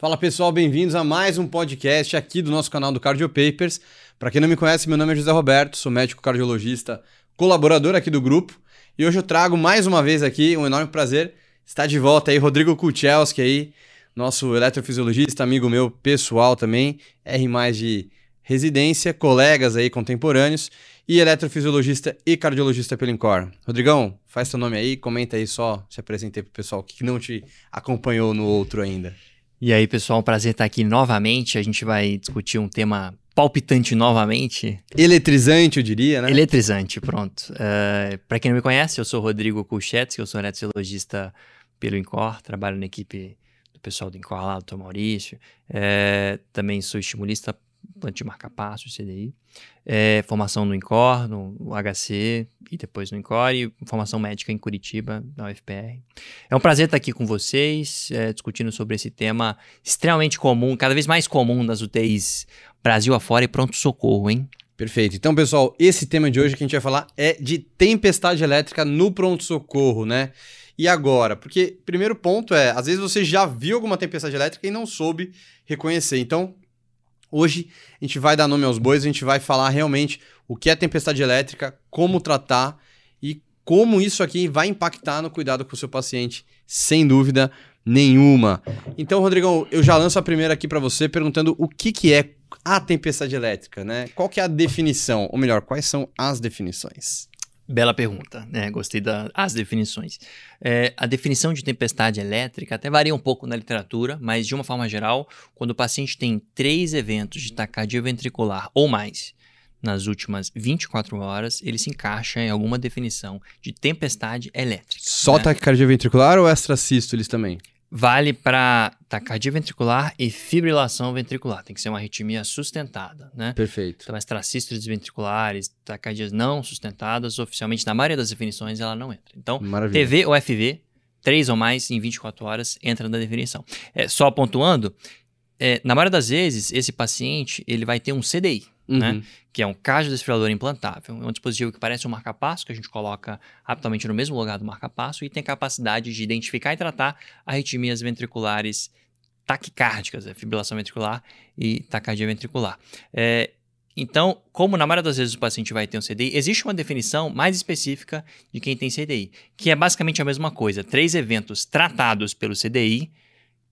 Fala pessoal, bem-vindos a mais um podcast aqui do nosso canal do Cardio Papers. Para quem não me conhece, meu nome é José Roberto, sou médico cardiologista, colaborador aqui do grupo. E hoje eu trago mais uma vez aqui um enorme prazer estar de volta aí Rodrigo Kuchelski aí, nosso eletrofisiologista, amigo meu pessoal também, R mais de residência, colegas aí contemporâneos e eletrofisiologista e cardiologista pelo Incor. Rodrigão, faz seu nome aí, comenta aí só, se apresentei pro pessoal que não te acompanhou no outro ainda. E aí, pessoal, um prazer estar aqui novamente. A gente vai discutir um tema palpitante novamente. Eletrizante, eu diria, né? Eletrizante, pronto. Uh, eh, Para quem não me conhece, eu sou Rodrigo Kulchetsky, eu sou eletrologista pelo INCOR, trabalho na equipe do pessoal do INCOR lá, do Dr. Maurício. Uh, também sou estimulista plantio marca-passo, CDI. É, formação no INCOR, no HC e depois no INCOR e formação médica em Curitiba, na UFPR. É um prazer estar aqui com vocês, é, discutindo sobre esse tema extremamente comum, cada vez mais comum das UTIs Brasil afora e pronto-socorro, hein? Perfeito. Então, pessoal, esse tema de hoje que a gente vai falar é de tempestade elétrica no pronto-socorro, né? E agora? Porque, primeiro ponto é, às vezes você já viu alguma tempestade elétrica e não soube reconhecer. Então, Hoje a gente vai dar nome aos bois, a gente vai falar realmente o que é tempestade elétrica, como tratar e como isso aqui vai impactar no cuidado com o seu paciente, sem dúvida nenhuma. Então, Rodrigão, eu já lanço a primeira aqui para você perguntando o que, que é a tempestade elétrica, né? Qual que é a definição? Ou melhor, quais são as definições? Bela pergunta, né? Gostei das definições. É, a definição de tempestade elétrica até varia um pouco na literatura, mas de uma forma geral, quando o paciente tem três eventos de taquicardia ventricular ou mais nas últimas 24 horas, ele se encaixa em alguma definição de tempestade elétrica. Só né? taquicardia ventricular ou extrasístoles também? Vale para taquicardia ventricular e fibrilação ventricular. Tem que ser uma arritmia sustentada, né? Perfeito. Então, as tracístoles ventriculares, taquicardias não sustentadas, oficialmente, na maioria das definições, ela não entra. Então, Maravilha. TV ou FV, três ou mais em 24 horas, entra na definição. É, só pontuando, é, na maioria das vezes, esse paciente ele vai ter um CDI? Uhum. né? Que é um cardiodesfibrilador implantável. É um dispositivo que parece um marca-passo, que a gente coloca rapidamente no mesmo lugar do marca-passo e tem capacidade de identificar e tratar arritmias ventriculares taquicárdicas, a fibrilação ventricular e taquicardia ventricular. É, então, como na maioria das vezes o paciente vai ter um CDI, existe uma definição mais específica de quem tem CDI, que é basicamente a mesma coisa: três eventos tratados pelo CDI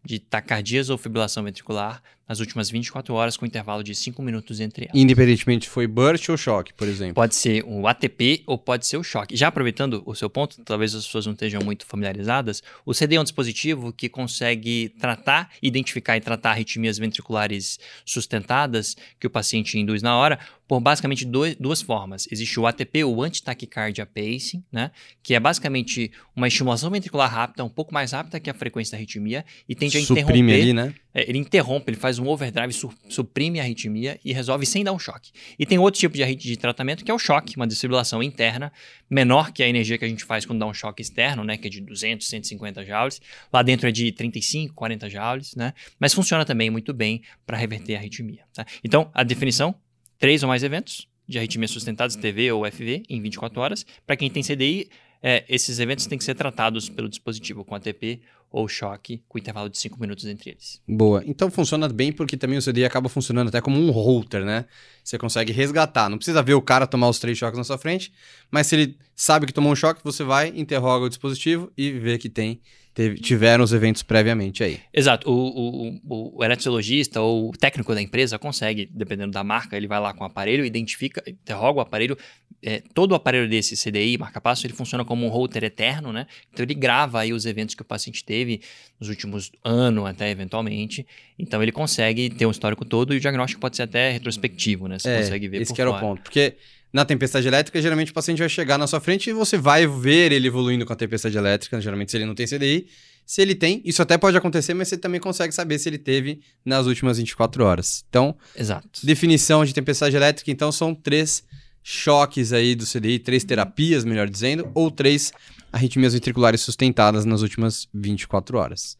de taquicardias ou fibrilação ventricular nas últimas 24 horas com intervalo de 5 minutos entre elas. Independentemente foi burst ou choque, por exemplo. Pode ser o ATP ou pode ser o choque. Já aproveitando o seu ponto, talvez as pessoas não estejam muito familiarizadas, o CD é um dispositivo que consegue tratar, identificar e tratar arritmias ventriculares sustentadas que o paciente induz na hora por basicamente dois, duas formas. Existe o ATP, o Anti-Tachycardia Pacing, né, que é basicamente uma estimulação ventricular rápida, um pouco mais rápida que a frequência da arritmia e tende a Suprime interromper... ali, né? É, ele interrompe, ele faz um overdrive, su suprime a arritmia e resolve sem dar um choque. E tem outro tipo de, de tratamento que é o choque, uma desfibrilação interna, menor que a energia que a gente faz quando dá um choque externo, né, que é de 200, 150 joules. Lá dentro é de 35, 40 joules, né? Mas funciona também muito bem para reverter a arritmia. Tá? Então, a definição, três ou mais eventos de arritmias sustentadas, TV ou FV, em 24 horas. Para quem tem CDI, é, esses eventos têm que ser tratados pelo dispositivo com ATP ou choque, com intervalo de 5 minutos entre eles. Boa. Então funciona bem porque também o CDI acaba funcionando até como um router, né? Você consegue resgatar. Não precisa ver o cara tomar os três choques na sua frente, mas se ele sabe que tomou um choque, você vai, interroga o dispositivo e vê que tem teve, tiveram os eventos previamente aí. Exato. O, o, o eletrologista ou o técnico da empresa consegue, dependendo da marca, ele vai lá com o aparelho, identifica, interroga o aparelho. É, todo o aparelho desse CDI, marca-passo, ele funciona como um router eterno, né? Então ele grava aí os eventos que o paciente teve nos últimos anos até eventualmente. Então ele consegue ter um histórico todo e o diagnóstico pode ser até retrospectivo, né? Você é, consegue ver esse que era o ponto. Porque na tempestade elétrica, geralmente o paciente vai chegar na sua frente e você vai ver ele evoluindo com a tempestade elétrica, geralmente se ele não tem CDI. Se ele tem, isso até pode acontecer, mas você também consegue saber se ele teve nas últimas 24 horas. Então, Exato. definição de tempestade elétrica, então, são três choques aí do CDI, três terapias, melhor dizendo, ou três arritmias ventriculares sustentadas nas últimas 24 horas.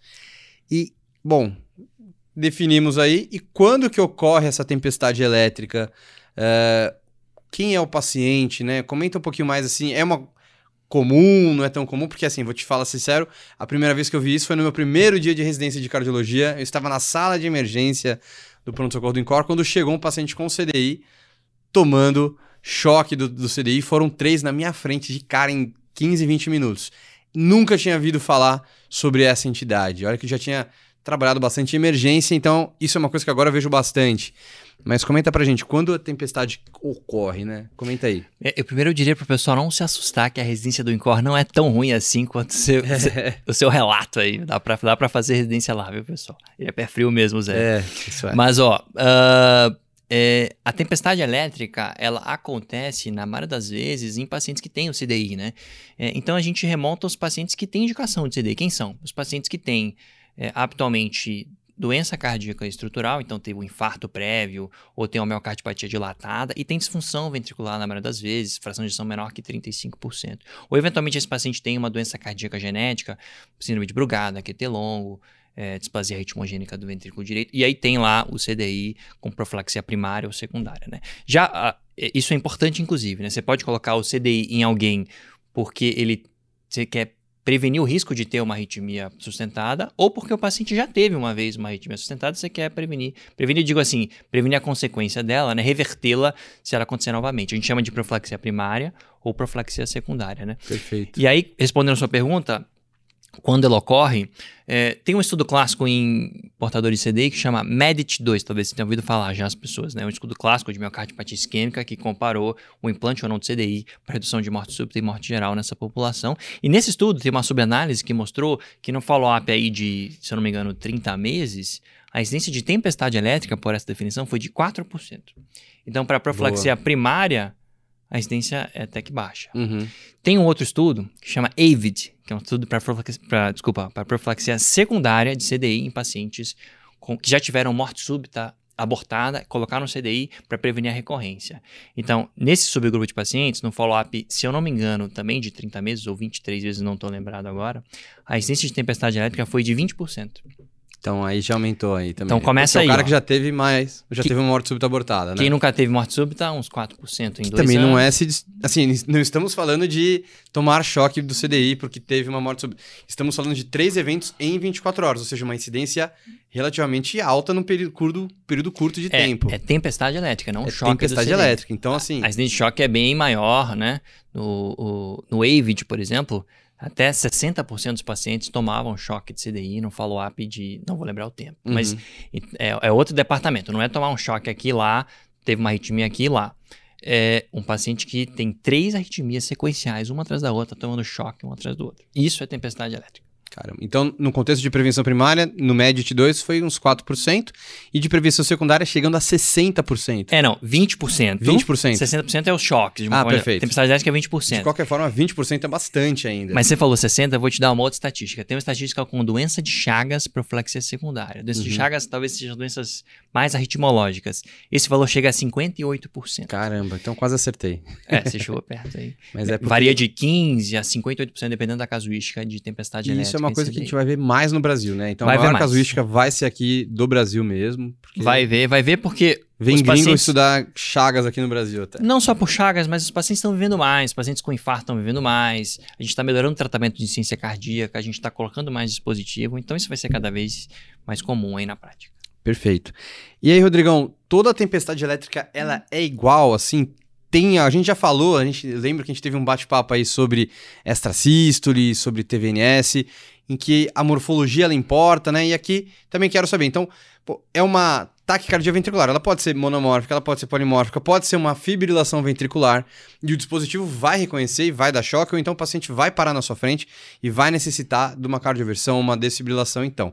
E, bom, definimos aí. E quando que ocorre essa tempestade elétrica? Uh, quem é o paciente, né? Comenta um pouquinho mais assim. É uma comum, não é tão comum, porque assim, vou te falar sincero, a primeira vez que eu vi isso foi no meu primeiro dia de residência de cardiologia. Eu estava na sala de emergência do pronto-socorro do INCOR quando chegou um paciente com CDI tomando choque do, do CDI. Foram três na minha frente de cara em 15, 20 minutos. Nunca tinha ouvido falar sobre essa entidade. Olha que eu já tinha trabalhado bastante em emergência, então isso é uma coisa que agora eu vejo bastante. Mas comenta pra gente, quando a tempestade ocorre, né? Comenta aí. É, eu primeiro diria pro pessoal não se assustar que a residência do Incor não é tão ruim assim quanto o seu, é. o seu relato aí. Dá pra, dá pra fazer residência lá, viu, pessoal? Ele é pé frio mesmo, Zé. É, isso é. Mas, ó, uh, é, a tempestade elétrica, ela acontece, na maioria das vezes, em pacientes que têm o CDI, né? É, então, a gente remonta aos pacientes que têm indicação de CDI. Quem são? Os pacientes que têm, é, habitualmente, doença cardíaca estrutural, então teve um infarto prévio, ou tem uma miocardiopatia dilatada, e tem disfunção ventricular na maioria das vezes, fração de ejeção menor que 35%. Ou eventualmente esse paciente tem uma doença cardíaca genética, síndrome de Brugada, QT longo, é, displasia ritmogênica do ventrículo direito, e aí tem lá o CDI com profilaxia primária ou secundária, né? Já, a, isso é importante, inclusive, né? Você pode colocar o CDI em alguém porque ele você quer prevenir o risco de ter uma arritmia sustentada, ou porque o paciente já teve uma vez uma arritmia sustentada, você quer prevenir. Prevenir, digo assim, prevenir a consequência dela, né? Revertê-la se ela acontecer novamente. A gente chama de profilaxia primária ou profilaxia secundária, né? Perfeito. E aí, respondendo a sua pergunta, quando ela ocorre, é, tem um estudo clássico em portadores de CDI que chama MEDIT2, talvez você tenha ouvido falar já as pessoas, né? Um estudo clássico de miocardiopatia isquêmica que comparou o implante ou não de CDI para redução de morte súbita e morte geral nessa população. E nesse estudo tem uma subanálise que mostrou que no follow-up aí de, se eu não me engano, 30 meses, a incidência de tempestade elétrica, por essa definição, foi de 4%. Então, para a profilaxia Boa. primária, a incidência é até que baixa. Uhum. Tem um outro estudo que chama AVID, que é um estudo para profilaxia, desculpa, para profilaxia secundária de CDI em pacientes com, que já tiveram morte súbita abortada, colocar no CDI para prevenir a recorrência. Então, nesse subgrupo de pacientes, no follow-up, se eu não me engano, também de 30 meses ou 23 vezes, não estou lembrado agora, a incidência de tempestade elétrica foi de 20%. Então aí já aumentou aí também. Então começa Porque aí. o cara ó. que já teve mais, já que, teve uma morte súbita abortada, né? Quem nunca teve morte súbita, uns 4% em que dois também anos. não é se, assim, não estamos falando de tomar choque do CDI porque teve uma morte súbita. Estamos falando de três eventos em 24 horas, ou seja, uma incidência relativamente alta num período curto, período curto de é, tempo. É tempestade elétrica, não é choque tempestade elétrica. Então assim, a, a incidência de choque é bem maior, né? No, o, no AVID, por exemplo, até 60% dos pacientes tomavam choque de CDI no follow-up de. Não vou lembrar o tempo. Uhum. Mas é, é, outro departamento. Não é tomar um choque aqui lá, teve uma arritmia aqui e lá. É um paciente que tem três arritmias sequenciais, uma atrás da outra, tomando choque uma atrás do outro. Isso é tempestade elétrica. Caramba. Então, no contexto de prevenção primária, no MEDIT 2 foi uns 4%, e de prevenção secundária chegando a 60%. É, não, 20%. 20%. 60% é os choques. ah, perfeito. Tempestade elétrica é 20%. De qualquer forma, 20% é bastante ainda. Mas você falou 60%, eu vou te dar uma outra estatística. Tem uma estatística com doença de Chagas, profilaxia secundária. Doença uhum. de Chagas talvez sejam doenças mais arritmológicas. Esse valor chega a 58%. Caramba, então quase acertei. É, você chegou perto aí. Mas é porque... Varia de 15% a 58% dependendo da casuística de tempestade elétrica. Isso é uma coisa que a gente vai ver mais no Brasil, né? Então vai a maior casuística vai ser aqui do Brasil mesmo. Vai ver, vai ver porque. Vem gringos pacientes... estudar chagas aqui no Brasil até. Não só por chagas, mas os pacientes estão vivendo mais, os pacientes com infarto estão vivendo mais, a gente está melhorando o tratamento de ciência cardíaca, a gente está colocando mais dispositivo, então isso vai ser cada vez mais comum aí na prática. Perfeito. E aí, Rodrigão, toda tempestade elétrica, ela é igual, assim, tem, a gente já falou, a gente lembra que a gente teve um bate-papo aí sobre extrasístole, sobre TVNS, em que a morfologia ela importa, né? E aqui também quero saber. Então, pô, é uma taquicardia ventricular. Ela pode ser monomórfica, ela pode ser polimórfica, pode ser uma fibrilação ventricular e o dispositivo vai reconhecer e vai dar choque, ou então o paciente vai parar na sua frente e vai necessitar de uma cardioversão, uma desfibrilação. Então,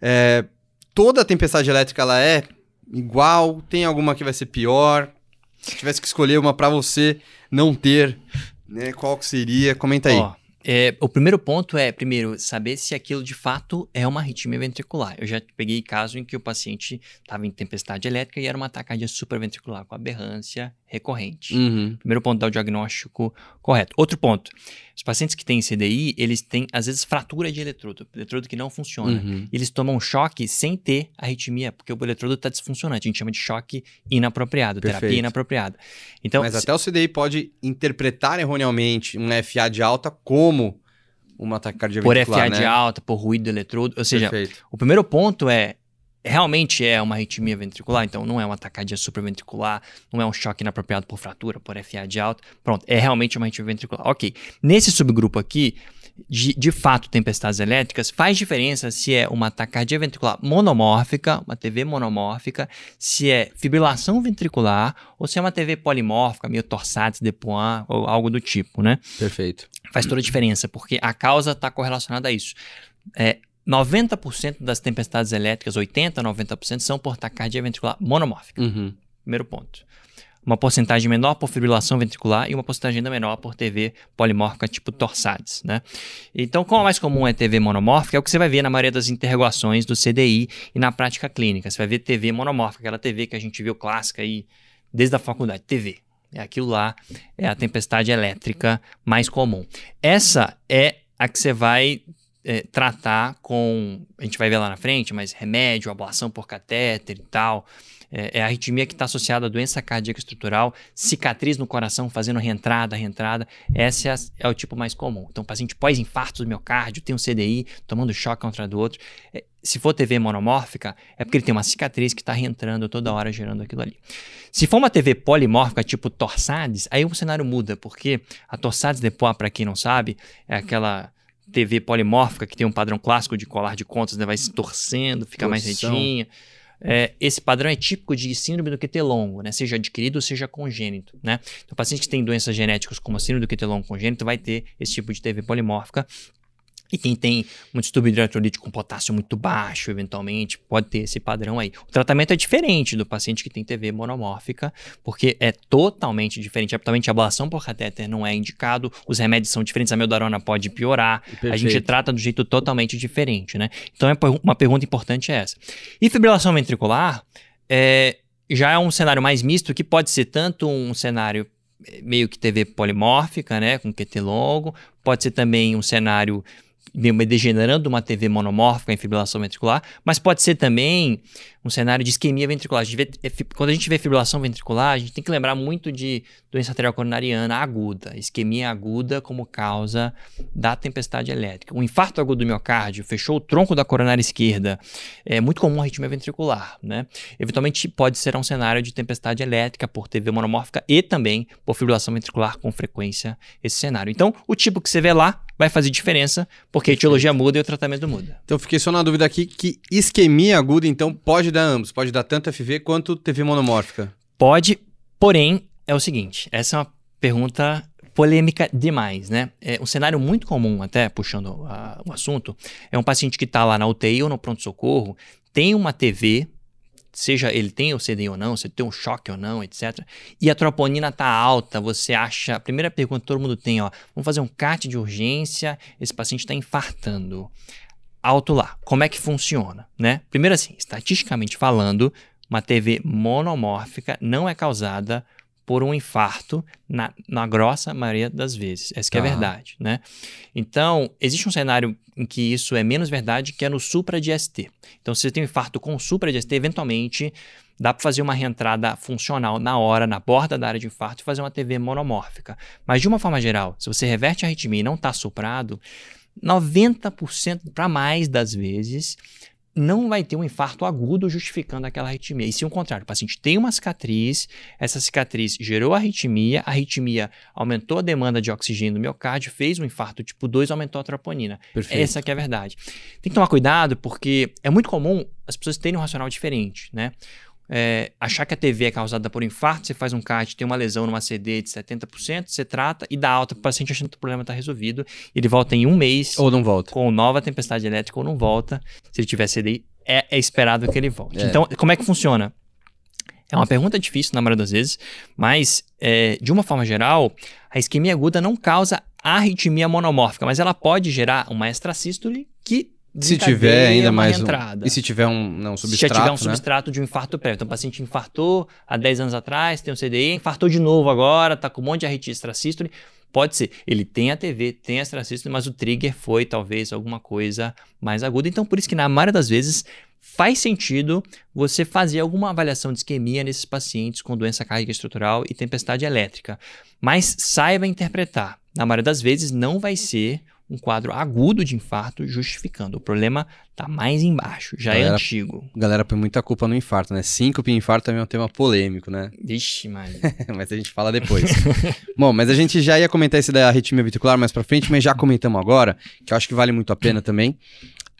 é, toda a tempestade elétrica ela é igual? Tem alguma que vai ser pior? Se tivesse que escolher uma para você não ter, né? Qual que seria? Comenta aí. Ó, é, o primeiro ponto é, primeiro, saber se aquilo de fato é uma arritmia ventricular. Eu já peguei caso em que o paciente estava em tempestade elétrica e era uma taquicardia supraventricular com aberrância recorrente. Uhum. Primeiro ponto, dar o diagnóstico correto. Outro ponto, os pacientes que têm CDI, eles têm, às vezes, fratura de eletrodo, eletrodo que não funciona. Uhum. Eles tomam choque sem ter arritmia, porque o eletrodo está disfuncionante. A gente chama de choque inapropriado, Perfeito. terapia inapropriada. Então, Mas se... até o CDI pode interpretar erroneamente um FA de alta como uma taquicardia Por FA né? de alta, por ruído do eletrodo. Ou seja, Perfeito. o primeiro ponto é realmente é uma arritmia ventricular, então não é uma taquicardia supraventricular, não é um choque inapropriado por fratura, por FA de alta. Pronto, é realmente uma arritmia ventricular. Ok. Nesse subgrupo aqui, de, de fato, tempestades elétricas, faz diferença se é uma taquicardia ventricular monomórfica, uma TV monomórfica, se é fibrilação ventricular ou se é uma TV polimórfica, meio torsades de Poin ou algo do tipo, né? Perfeito. Faz toda a diferença, porque a causa está correlacionada a isso. É, 90% das tempestades elétricas, 80%, 90% são por taquicardia ventricular monomórfica. Uhum. Primeiro ponto. Uma porcentagem menor por fibrilação ventricular e uma porcentagem ainda menor por TV polimórfica tipo torsades, né? Então, como a mais comum é TV monomórfica, é o que você vai ver na maioria das interrogações do CDI e na prática clínica. Você vai ver TV monomórfica, aquela TV que a gente viu clássica aí desde a faculdade, TV. É aquilo lá, é a tempestade elétrica mais comum. Essa é a que você vai é, tratar com, a gente vai ver lá na frente, mas remédio, ablação por catéter e tal. É, é a arritmia que está associada à doença cardíaca estrutural, cicatriz no coração fazendo reentrada, reentrada. Esse é, é o tipo mais comum. Então, paciente pós-infarto do miocárdio, tem um CDI, tomando choque contra do outro. É, se for TV monomórfica, é porque ele tem uma cicatriz que está reentrando toda hora, gerando aquilo ali. Se for uma TV polimórfica, tipo Torsades, aí o cenário muda, porque a Torsades de Poix, para quem não sabe, é aquela TV polimórfica, que tem um padrão clássico de colar de contas, né? vai se torcendo, fica mais retinha. É, esse padrão é típico de síndrome do QT longo, né? seja adquirido ou seja congênito. Né? Então, paciente que tem doenças genéticas como a síndrome do QT longo congênito vai ter esse tipo de TV polimórfica. E quem tem um distúrbio hidroeletrolítico com potássio muito baixo, eventualmente, pode ter esse padrão aí. O tratamento é diferente do paciente que tem TV monomórfica, porque é totalmente diferente. Absolutamente, a ablação por catéter não é indicado, os remédios são diferentes, a meldarona pode piorar. Perfeito. A gente trata do jeito totalmente diferente, né? Então, é uma pergunta importante é essa. E fibrilação ventricular é, já é um cenário mais misto, que pode ser tanto um cenário eh, meio que TV polimórfica, né, com QT longo, pode ser também um cenário degenerando uma TV monomórfica em fibrilação ventricular, mas pode ser também um cenário de isquemia ventricular. A vê, é, quando a gente vê fibrilação ventricular, a gente tem que lembrar muito de doença arterial coronariana aguda, isquemia aguda como causa da tempestade elétrica. O infarto agudo do miocárdio fechou o tronco da coronária esquerda, é muito comum a arritmia ventricular, né? Eventualmente pode ser um cenário de tempestade elétrica por TV monomórfica e também por fibrilação ventricular com frequência esse cenário. Então, o tipo que você vê lá vai fazer diferença, porque a etiologia muda e o tratamento muda. Então, fiquei só na dúvida aqui que isquemia aguda, então, pode dar ambos, pode dar tanto FV quanto TV monomórfica. Pode, porém, é o seguinte, essa é uma pergunta polêmica demais, né? É um cenário muito comum, até puxando a, o assunto, é um paciente que está lá na UTI ou no pronto-socorro, tem uma TV seja ele tem o CDI ou não, se tem um choque ou não, etc. E a troponina tá alta, você acha. A primeira pergunta que todo mundo tem, ó, vamos fazer um CAT de urgência, esse paciente está infartando. Alto lá, como é que funciona, né? Primeiro assim, estatisticamente falando, uma TV monomórfica não é causada por um infarto na, na grossa maioria das vezes. Essa que é a verdade, né? Então, existe um cenário em que isso é menos verdade, que é no supra de ST. Então, se você tem um infarto com supra de ST, eventualmente dá para fazer uma reentrada funcional na hora, na borda da área de infarto e fazer uma TV monomórfica. Mas, de uma forma geral, se você reverte a arritmia e não está suprado, 90% para mais das vezes não vai ter um infarto agudo justificando aquela arritmia. E se o contrário, o paciente tem uma cicatriz, essa cicatriz gerou arritmia, a arritmia aumentou a demanda de oxigênio no miocárdio, fez um infarto tipo 2, aumentou a troponina. Perfeito. Essa que é a verdade. Tem que tomar cuidado porque é muito comum as pessoas terem um racional diferente, né? É, achar que a TV é causada por infarto, você faz um CAT, tem uma lesão numa CD de 70%, você trata e dá alta para o paciente achando que o problema está resolvido. Ele volta em um mês. Ou não volta. Com nova tempestade elétrica ou não volta. Se ele tiver CDI, é, é esperado que ele volte. É. Então, como é que funciona? É uma pergunta difícil na maioria das vezes, mas é, de uma forma geral, a isquemia aguda não causa arritmia monomórfica, mas ela pode gerar uma extrasístole que se tiver ainda mais entrada. Um, e se tiver um não, substrato, se já tiver um né? substrato de um infarto prévio. Então o paciente infartou há 10 anos atrás, tem um CDI, infartou de novo agora, está com um monte de arritmia extrasístole. Pode ser, ele tem a TV, tem a extrasístole, mas o trigger foi talvez alguma coisa mais aguda. Então por isso que na maioria das vezes faz sentido você fazer alguma avaliação de isquemia nesses pacientes com doença cardíaca estrutural e tempestade elétrica. Mas saiba interpretar. Na maioria das vezes não vai ser um quadro agudo de infarto justificando. O problema está mais embaixo, já é galera, é antigo. Galera põe muita culpa no infarto, né? Síncope e infarto também é um tema polêmico, né? Vixe, mano. mas a gente fala depois. Bom, mas a gente já ia comentar esse da arritmia ventricular mais para frente, mas já comentamos agora, que eu acho que vale muito a pena também.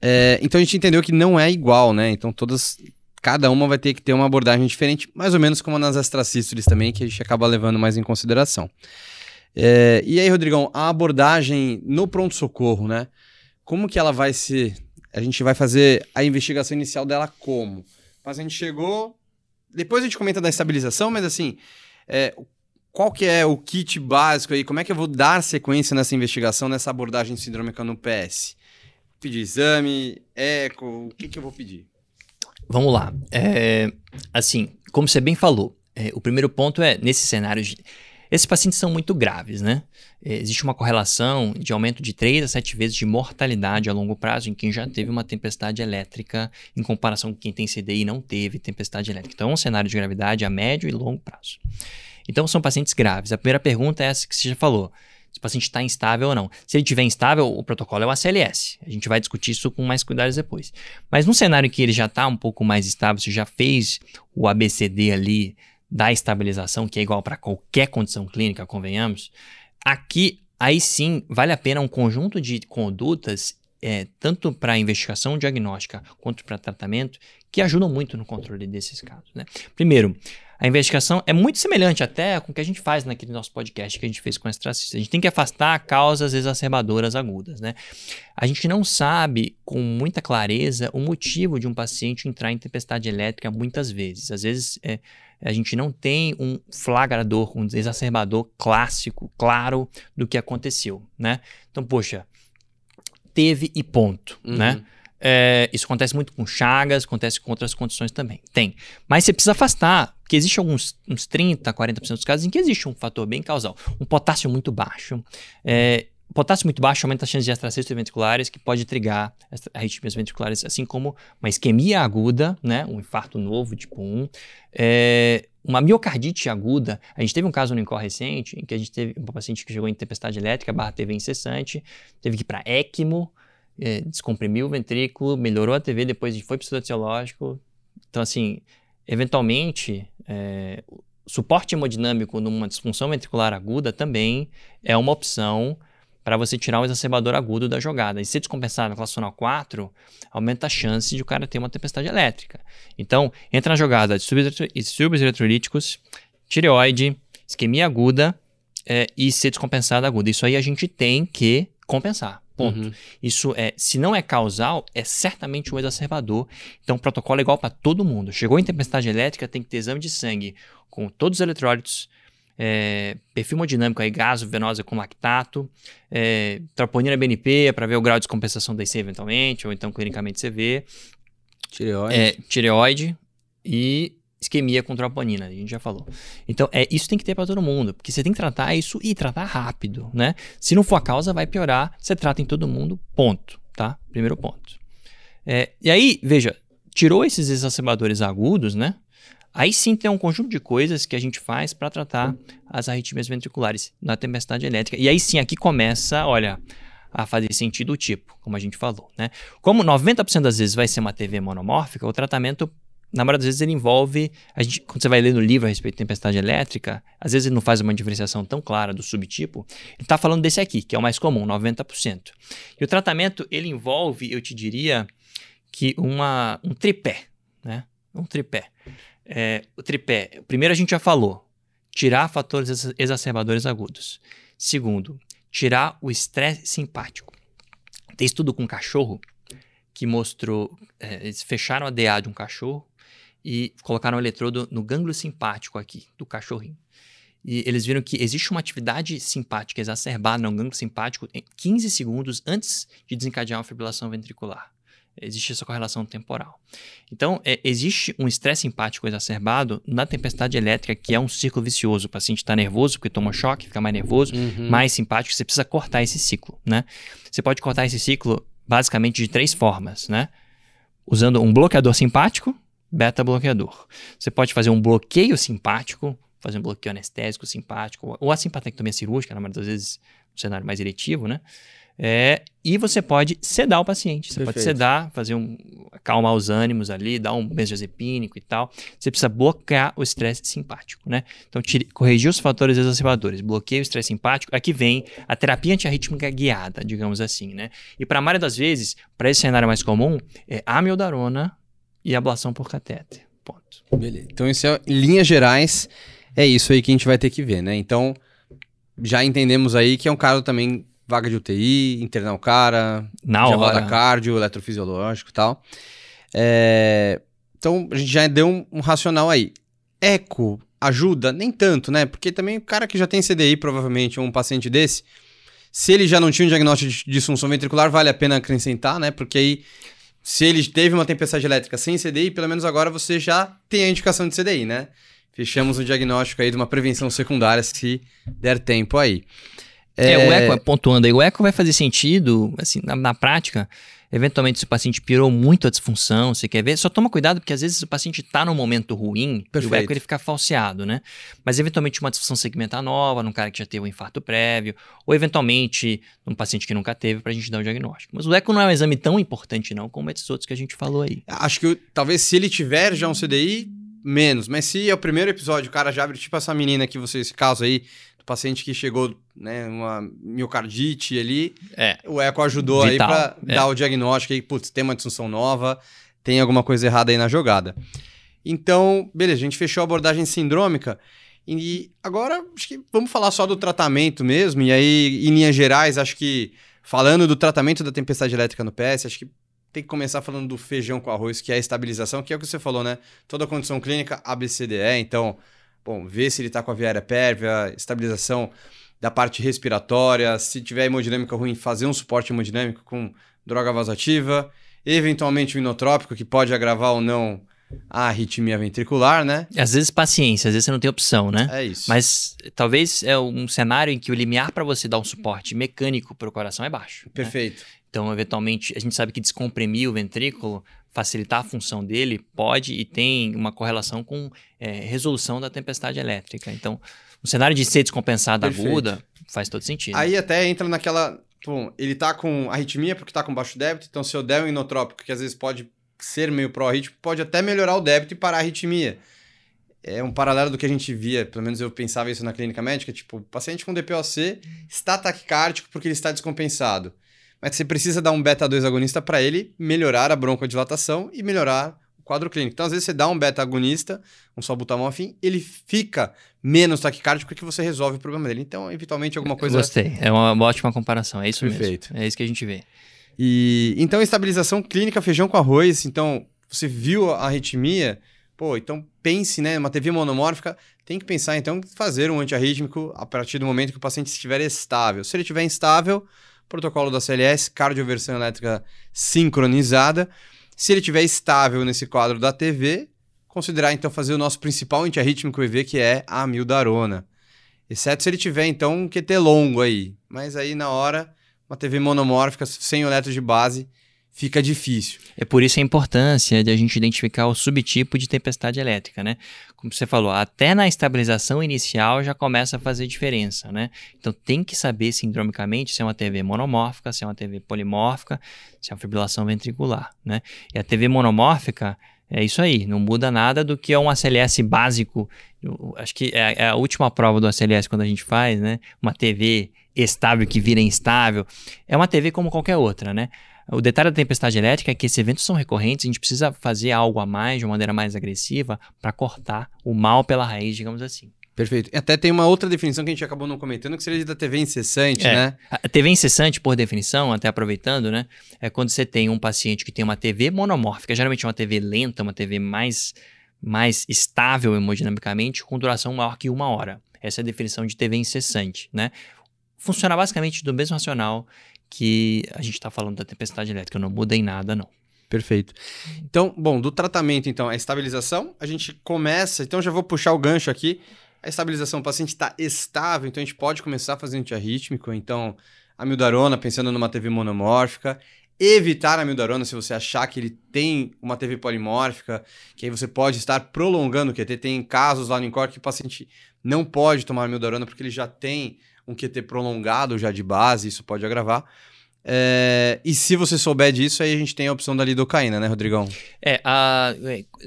É, então a gente entendeu que não é igual, né? Então todas. Cada uma vai ter que ter uma abordagem diferente, mais ou menos como nas extracístoles também, que a gente acaba levando mais em consideração. É, e aí, Rodrigão, a abordagem no pronto-socorro, né? Como que ela vai ser? A gente vai fazer a investigação inicial dela como? O paciente chegou, depois a gente comenta da estabilização, mas assim, é, qual que é o kit básico aí? Como é que eu vou dar sequência nessa investigação, nessa abordagem sindrômica no PS? pedir exame, eco, o que, que eu vou pedir? Vamos lá. É, assim, como você bem falou, é, o primeiro ponto é, nesse cenário, esses pacientes são muito graves, né? É, existe uma correlação de aumento de 3 a 7 vezes de mortalidade a longo prazo em quem já teve uma tempestade elétrica, em comparação com quem tem CDI e não teve tempestade elétrica. Então, é um cenário de gravidade a médio e longo prazo. Então, são pacientes graves. A primeira pergunta é essa que você já falou se o paciente está instável ou não. Se ele estiver instável, o protocolo é o ACLS. A gente vai discutir isso com mais cuidados depois. Mas num cenário que ele já está um pouco mais estável, você já fez o ABCD ali da estabilização, que é igual para qualquer condição clínica, convenhamos, aqui aí sim vale a pena um conjunto de condutas, é, tanto para investigação diagnóstica quanto para tratamento, que ajudam muito no controle desses casos. Né? Primeiro, a investigação é muito semelhante até com o que a gente faz naquele nosso podcast que a gente fez com extracista. A gente tem que afastar causas exacerbadoras agudas, né? A gente não sabe com muita clareza o motivo de um paciente entrar em tempestade elétrica muitas vezes. Às vezes é, a gente não tem um flagrador, um exacerbador clássico, claro do que aconteceu, né? Então, poxa, teve e ponto, né? uhum. né? É, isso acontece muito com chagas, acontece com outras condições também. Tem. Mas você precisa afastar, porque existe alguns uns 30, 40% dos casos em que existe um fator bem causal. Um potássio muito baixo. É, potássio muito baixo aumenta a chance de extracestos ventriculares, que pode trigar arritmias ventriculares, assim como uma isquemia aguda, né, um infarto novo, tipo 1. É, uma miocardite aguda, a gente teve um caso no INCOR recente, em que a gente teve um paciente que chegou em tempestade elétrica, barra TV incessante, teve que ir para ECMO, é, descomprimiu o ventrículo, melhorou a TV, depois foi para o teológico. Então, assim, eventualmente, é, suporte hemodinâmico numa disfunção ventricular aguda também é uma opção para você tirar o exacerbador agudo da jogada. E se descompensar na classe funcional 4, aumenta a chance de o cara ter uma tempestade elétrica. Então, entra na jogada de subs eletrolíticos, tireoide, isquemia aguda é, e ser descompensada aguda. Isso aí a gente tem que compensar. Ponto. Uhum. Isso é, se não é causal, é certamente um exacerbador. Então, o protocolo é igual para todo mundo. Chegou em tempestade elétrica, tem que ter exame de sangue com todos os eletrólitos, é, perfil hemodinâmico aí, gaso, venosa com lactato, é, troponina BNP para ver o grau de descompensação da IC eventualmente, ou então clinicamente CV. Tireoide. É, tireoide e isquemia com troponina, a gente já falou. Então, é, isso tem que ter para todo mundo, porque você tem que tratar isso e tratar rápido, né? Se não for a causa, vai piorar, você trata em todo mundo, ponto, tá? Primeiro ponto. É, e aí, veja, tirou esses exacerbadores agudos, né? Aí sim tem um conjunto de coisas que a gente faz para tratar as arritmias ventriculares na tempestade elétrica. E aí sim, aqui começa, olha, a fazer sentido o tipo, como a gente falou, né? Como 90% das vezes vai ser uma TV monomórfica, o tratamento na maioria das vezes ele envolve, a gente, quando você vai ler no livro a respeito de tempestade elétrica, às vezes ele não faz uma diferenciação tão clara do subtipo, ele está falando desse aqui, que é o mais comum, 90%. E o tratamento, ele envolve, eu te diria, que uma, um tripé, né? Um tripé. É, o tripé, primeiro a gente já falou, tirar fatores exacerbadores agudos. Segundo, tirar o estresse simpático. Tem estudo com cachorro que mostrou, é, eles fecharam a DA de um cachorro e colocaram o eletrodo no gânglio simpático aqui do cachorrinho. E eles viram que existe uma atividade simpática exacerbada no gânglio simpático em 15 segundos antes de desencadear uma fibrilação ventricular. Existe essa correlação temporal. Então, é, existe um estresse simpático exacerbado na tempestade elétrica, que é um ciclo vicioso. O paciente está nervoso porque toma choque, fica mais nervoso, uhum. mais simpático, você precisa cortar esse ciclo, né? Você pode cortar esse ciclo basicamente de três formas, né? Usando um bloqueador simpático, beta-bloqueador. Você pode fazer um bloqueio simpático, fazer um bloqueio anestésico simpático, ou a simpatectomia cirúrgica, na maioria das vezes, um cenário mais eletivo, né? É, e você pode sedar o paciente. Você Perfeito. pode sedar, fazer um. acalmar os ânimos ali, dar um benzodiazepínico e tal. Você precisa bloquear o estresse simpático, né? Então, tire, corrigir os fatores exacerbadores, bloqueia o estresse simpático. Aqui vem a terapia antiarrítmica guiada, digamos assim, né? E para a maioria das vezes, para esse cenário mais comum, é amiodarona e ablação por catéter. Ponto. Beleza. Então, isso é, em linhas gerais, é isso aí que a gente vai ter que ver, né? Então, já entendemos aí que é um caso também vaga de UTI, internar o cara, Na hora. cardio, eletrofisiológico e tal. É... Então, a gente já deu um, um, racional aí. Eco ajuda? Nem tanto, né? Porque também o cara que já tem CDI, provavelmente, um paciente desse, se ele já não tinha um diagnóstico de disfunção ventricular, vale a pena acrescentar, né? Porque aí, se ele teve uma tempestade elétrica sem CDI, pelo menos agora você já tem a indicação de CDI, né? Fechamos o diagnóstico aí de uma prevenção secundária, se der tempo aí. É, é, o eco, pontuando aí, o eco vai fazer sentido, assim, na, na, prática, eventualmente se o paciente pirou muito a disfunção, você quer ver, só toma cuidado porque às vezes o paciente está num momento ruim Perfeito. e o eco ele fica falseado, né? Mas eventualmente uma disfunção segmentar nova, num cara que já teve um infarto prévio, ou eventualmente num paciente que nunca teve para a gente dar o diagnóstico. Mas o eco não é um exame tão importante não como esses outros que a gente falou aí. Acho que talvez se ele tiver já um CDI, menos. Mas se é o primeiro episódio, o cara já abre, tipo essa menina que você, esse caso aí, paciente que chegou, né, uma miocardite ali, é. o eco ajudou Vital. aí para é. dar o diagnóstico aí, putz, tem uma disfunção nova, tem alguma coisa errada aí na jogada. Então, beleza, a gente fechou a abordagem sindrômica. E agora, acho que vamos falar só do tratamento mesmo. E aí, em linhas gerais, acho que falando do tratamento da tempestade elétrica no PS, acho que tem que começar falando do feijão com arroz, que é a estabilização, que é o que você falou, né? Toda condição clínica ABCDE, então bom, ver se ele está com a via aérea pérvia, estabilização da parte respiratória, se tiver hemodinâmica ruim, fazer um suporte hemodinâmico com droga vasoativa, eventualmente o inotrópico, que pode agravar ou não a arritmia ventricular, né? Às vezes paciência, às vezes você não tem opção, né? É isso. Mas talvez é um cenário em que o limiar para você dar um suporte mecânico para o coração é baixo. Né? Perfeito. Né? Então, eventualmente, a gente sabe que descomprimir o ventrículo facilitar a função dele, pode e tem uma correlação com é, resolução da tempestade elétrica. Então, o cenário de ser descompensada Perfeito. aguda faz todo sentido. Aí até entra naquela. Bom, ele tá com arritmia porque tá com baixo débito, então se eu der um inotrópico, que às vezes pode ser meio pró-arrítmico, pode até melhorar o débito e parar a arritmia. É um paralelo do que a gente via, pelo menos eu pensava isso na clínica médica, tipo, o paciente com DPOC está taquicárdico porque ele está descompensado mas você precisa dar um beta-2 agonista para ele melhorar a broncodilatação e melhorar o quadro clínico. Então, às vezes, você dá um beta-agonista, um salbutamol afim, ele fica menos taquicárdico porque você resolve o problema dele. Então, eventualmente, alguma coisa... Gostei, é uma ótima comparação, é isso Perfeito. mesmo. É isso que a gente vê. E, então, estabilização clínica feijão com arroz, então, você viu a arritmia... Pô, então pense, né? Uma TV monomórfica, tem que pensar, então, fazer um antiarrítmico a partir do momento que o paciente estiver estável. Se ele estiver instável, protocolo da CLS, cardioversão elétrica sincronizada. Se ele estiver estável nesse quadro da TV, considerar então fazer o nosso principal antiarrítmico EV, que é a amildarona. Exceto se ele tiver então um QT longo aí. Mas aí na hora, uma TV monomórfica sem eletro de base fica difícil. É por isso a importância de a gente identificar o subtipo de tempestade elétrica, né? Como você falou, até na estabilização inicial já começa a fazer diferença, né? Então tem que saber sindromicamente se é uma TV monomórfica, se é uma TV polimórfica, se é uma fibrilação ventricular, né? E a TV monomórfica é isso aí, não muda nada do que é um ACLS básico. Eu, acho que é, é a última prova do ACLS quando a gente faz, né? Uma TV estável que vira instável. É uma TV como qualquer outra, né? O detalhe da tempestade elétrica é que esses eventos são recorrentes, a gente precisa fazer algo a mais, de uma maneira mais agressiva, para cortar o mal pela raiz, digamos assim. Perfeito. E até tem uma outra definição que a gente acabou não comentando, que seria da TV incessante, é. né? A TV incessante, por definição, até aproveitando, né? É quando você tem um paciente que tem uma TV monomórfica, geralmente uma TV lenta, uma TV mais, mais estável hemodinamicamente, com duração maior que uma hora. Essa é a definição de TV incessante, né? Funciona basicamente do mesmo racional que a gente está falando da tempestade elétrica, não muda em nada, não. Perfeito. Então, bom, do tratamento, então, a estabilização, a gente começa, então já vou puxar o gancho aqui. A estabilização, o paciente está estável, então a gente pode começar a fazer antiarrítmico, então a mildarona, pensando numa TV monomórfica, evitar a mildarona se você achar que ele tem uma TV polimórfica, que aí você pode estar prolongando o QT. Tem casos lá no INCOR que o paciente não pode tomar a mildarona porque ele já tem um QT prolongado já de base, isso pode agravar. É, e se você souber disso, aí a gente tem a opção da lidocaína, né, Rodrigão? É, a.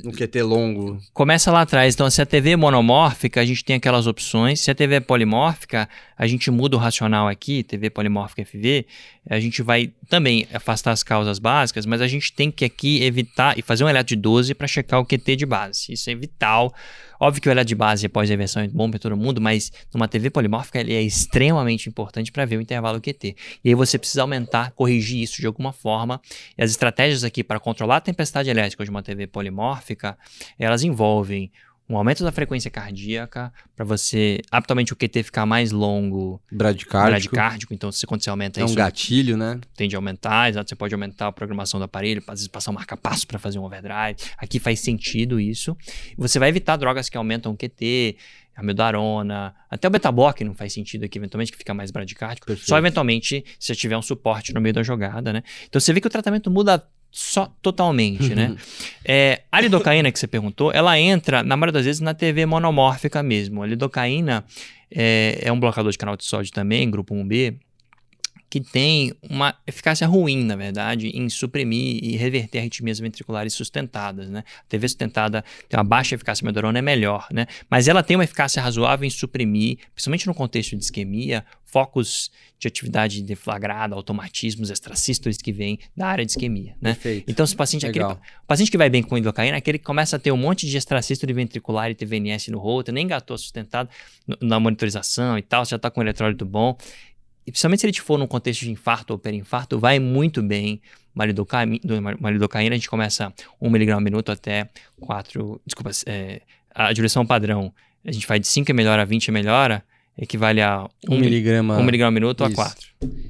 Um QT longo. Começa lá atrás. Então, se a TV é monomórfica, a gente tem aquelas opções. Se a TV é polimórfica, a gente muda o racional aqui, TV polimórfica FV. A gente vai também afastar as causas básicas, mas a gente tem que aqui evitar e fazer um eletro de 12 para checar o QT de base. Isso é vital. Óbvio que o eletro de base após a inversão é bom para todo mundo, mas numa TV polimórfica ele é extremamente importante para ver o intervalo QT. E aí você precisa aumentar, corrigir isso de alguma forma. E as estratégias aqui para controlar a tempestade elétrica de uma TV polimórfica, elas envolvem um aumento da frequência cardíaca, para você, habitualmente o QT ficar mais longo. Bradicárdico. Bradicárdico, então se, quando você aumenta é isso... É um gatilho, né? Tende a aumentar, exato, você pode aumentar a programação do aparelho, às vezes passar um marca-passo para fazer um overdrive. Aqui faz sentido isso. Você vai evitar drogas que aumentam o QT, a até o beta-block não faz sentido aqui, eventualmente, que fica mais bradicárdico. Perfeito. Só eventualmente se tiver um suporte no meio da jogada, né? Então você vê que o tratamento muda só totalmente, né? É, a lidocaína que você perguntou, ela entra, na maioria das vezes, na TV monomórfica mesmo. A lidocaína é, é um blocador de canal de sódio também, grupo 1B, que tem uma eficácia ruim, na verdade, em suprimir e reverter arritmias ventriculares sustentadas, né? A TV sustentada tem uma baixa eficácia medorona, é melhor, né? Mas ela tem uma eficácia razoável em suprimir, principalmente no contexto de isquemia, focos de atividade deflagrada, automatismos extrasístoles que vêm da área de isquemia, né? Perfeito. Então, se o paciente, aquele, o paciente que vai bem com endocaína é aquele que começa a ter um monte de extrasístole ventricular e TVNS no roto, nem engatou sustentado na monitorização e tal, já está com elettrólito bom, e principalmente se ele for num contexto de infarto ou perinfarto, vai muito bem. Malidocaína, a gente começa 1mg ao minuto até 4. Desculpa, é, a direção padrão, a gente vai de 5 e melhora a 20 e melhora, equivale a 1 miligrama, 1 miligrama ao minuto isso. a 4.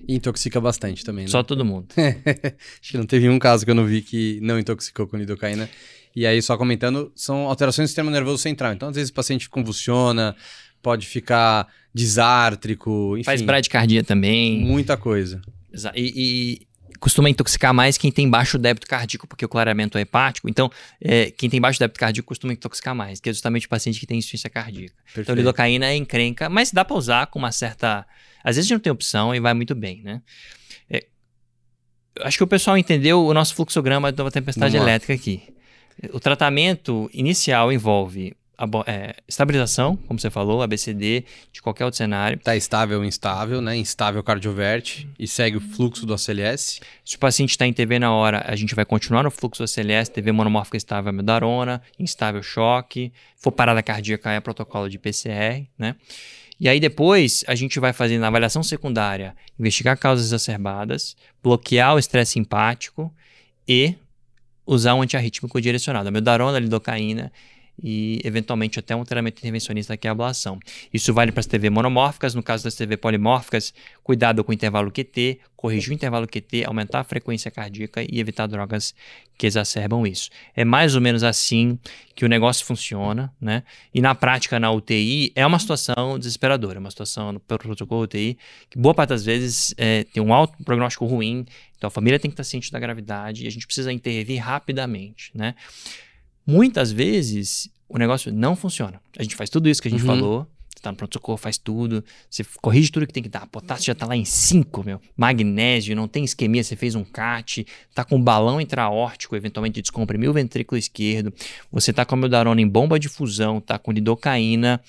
E intoxica bastante também, né? Só todo mundo. Acho que não teve um caso que eu não vi que não intoxicou com lidocaína. E aí, só comentando, são alterações do sistema nervoso central. Então, às vezes o paciente convulsiona, pode ficar desártrico, enfim. Faz bradicardia também. Muita coisa. E, e, costuma intoxicar mais quem tem baixo débito cardíaco, porque o clareamento é hepático. Então, é, quem tem baixo débito cardíaco costuma intoxicar mais, que é justamente o paciente que tem insuficiência cardíaca. Então, Perfeito. Então, lidocaína é encrenca, mas dá para usar com uma certa... Às vezes a gente não tem opção e vai muito bem, né? É, acho que o pessoal entendeu o nosso fluxograma da tempestade elétrica aqui. O tratamento inicial envolve é, estabilização, como você falou, ABCD, de qualquer outro cenário. Está estável ou instável, né? Instável cardioverte e segue o fluxo do ACLS. Se o paciente está em TV na hora, a gente vai continuar no fluxo do ACLS, TV monomórfica estável amiodarona, instável choque. For parada cardíaca, é protocolo de PCR, né? E aí depois a gente vai fazer na avaliação secundária, investigar causas exacerbadas, bloquear o estresse simpático e usar um antiarrítmico direcionado, amiodarona, lidocaína e, eventualmente, até um tratamento intervencionista que é a ablação. Isso vale para as TV monomórficas, no caso das TV polimórficas, cuidado com o intervalo QT, corrigir o intervalo QT, aumentar a frequência cardíaca e evitar drogas que exacerbam isso. É mais ou menos assim que o negócio funciona, né? E na prática, na UTI, é uma situação desesperadora, é uma situação no protocolo UTI, que boa parte das vezes é, tem um alto prognóstico ruim, então a família tem que estar ciente da gravidade e a gente precisa intervir rapidamente, né? Muitas vezes o negócio não funciona. A gente faz tudo isso que a gente uhum. falou. Você tá no pronto-socorro, faz tudo. Você corrige tudo que tem que dar. Potássio já tá lá em 5, meu. Magnésio, não tem isquemia, você fez um CAT. Tá com balão intraórtico, eventualmente descomprimiu o ventrículo esquerdo. Você tá com a mildarona em bomba de fusão, tá com lidocaína.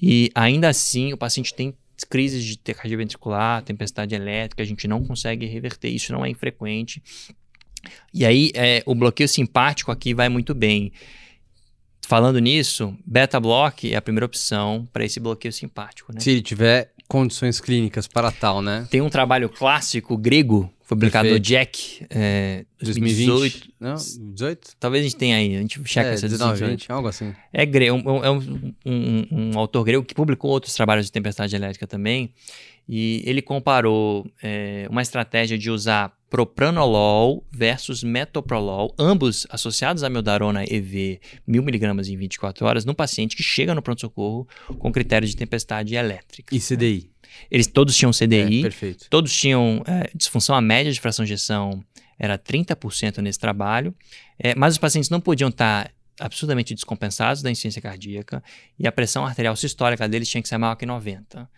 E ainda assim, o paciente tem crises de taquicardia ventricular, tempestade elétrica. A gente não consegue reverter. Isso não é infrequente. E aí, é, o bloqueio simpático aqui vai muito bem. Falando nisso, beta block é a primeira opção para esse bloqueio simpático. Né? Se ele tiver condições clínicas para tal, né? Tem um trabalho clássico grego, publicado no Jack, é, 2020. Não, 18? Talvez a gente tenha aí, a gente checa é, essa 19, 20, algo assim. É grego, é um, um, um, um, autor grego que publicou outros trabalhos de tempestade elétrica também, e ele comparou é, uma estratégia de usar propranolol versus metoprolol, ambos associados a meldarona EV 1000mg em 24 horas, num paciente que chega no pronto-socorro com critério de tempestade elétrica. E CDI? Eles todos tinham CDI, é, perfeito. todos tinham é, disfunção, a média de fração de ejeção era 30% nesse trabalho, é, mas os pacientes não podiam estar absurdamente descompensados da insuficiência cardíaca e a pressão arterial sistólica deles tinha que ser maior que 90.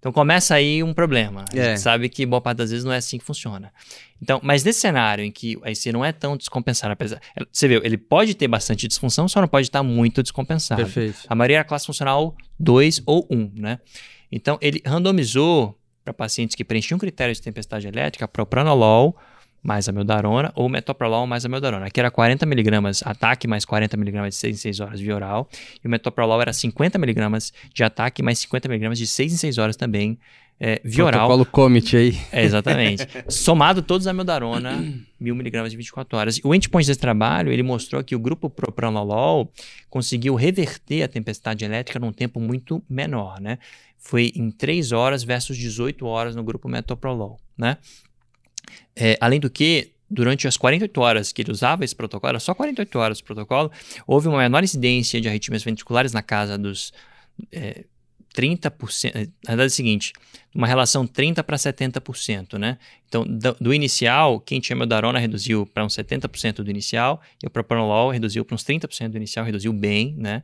Então começa aí um problema. A é. gente sabe que boa parte das vezes não é assim que funciona. Então, mas nesse cenário em que a IC não é tão descompensado, apesar. Você vê, ele pode ter bastante disfunção, só não pode estar muito descompensado. Perfeito. A maioria era classe funcional 2 ou 1, né? Então, ele randomizou para pacientes que preenchiam critério de tempestade elétrica, propranolol, mais a meldarona ou metoprolol mais a meldarona. Aqui era 40mg ataque mais 40mg de 6 em 6 horas via oral e o metoprolol era 50mg de ataque mais 50mg de 6 em 6 horas também é, via oral. Protocolo aí. É, exatamente. Somado todos a meldarona, 1000mg de 24 horas. O endpoint desse trabalho, ele mostrou que o grupo propranolol conseguiu reverter a tempestade elétrica num tempo muito menor, né? Foi em 3 horas versus 18 horas no grupo metoprolol, né? É, além do que, durante as 48 horas que ele usava esse protocolo, era só 48 horas o protocolo, houve uma menor incidência de arritmias ventriculares na casa dos é, 30%. Na verdade é o seguinte, uma relação 30 para 70%, né? Então, do, do, inicial, quem tinha meldarona reduziu para uns 70% do inicial, e o propranolol reduziu para uns 30% do inicial, reduziu bem, né?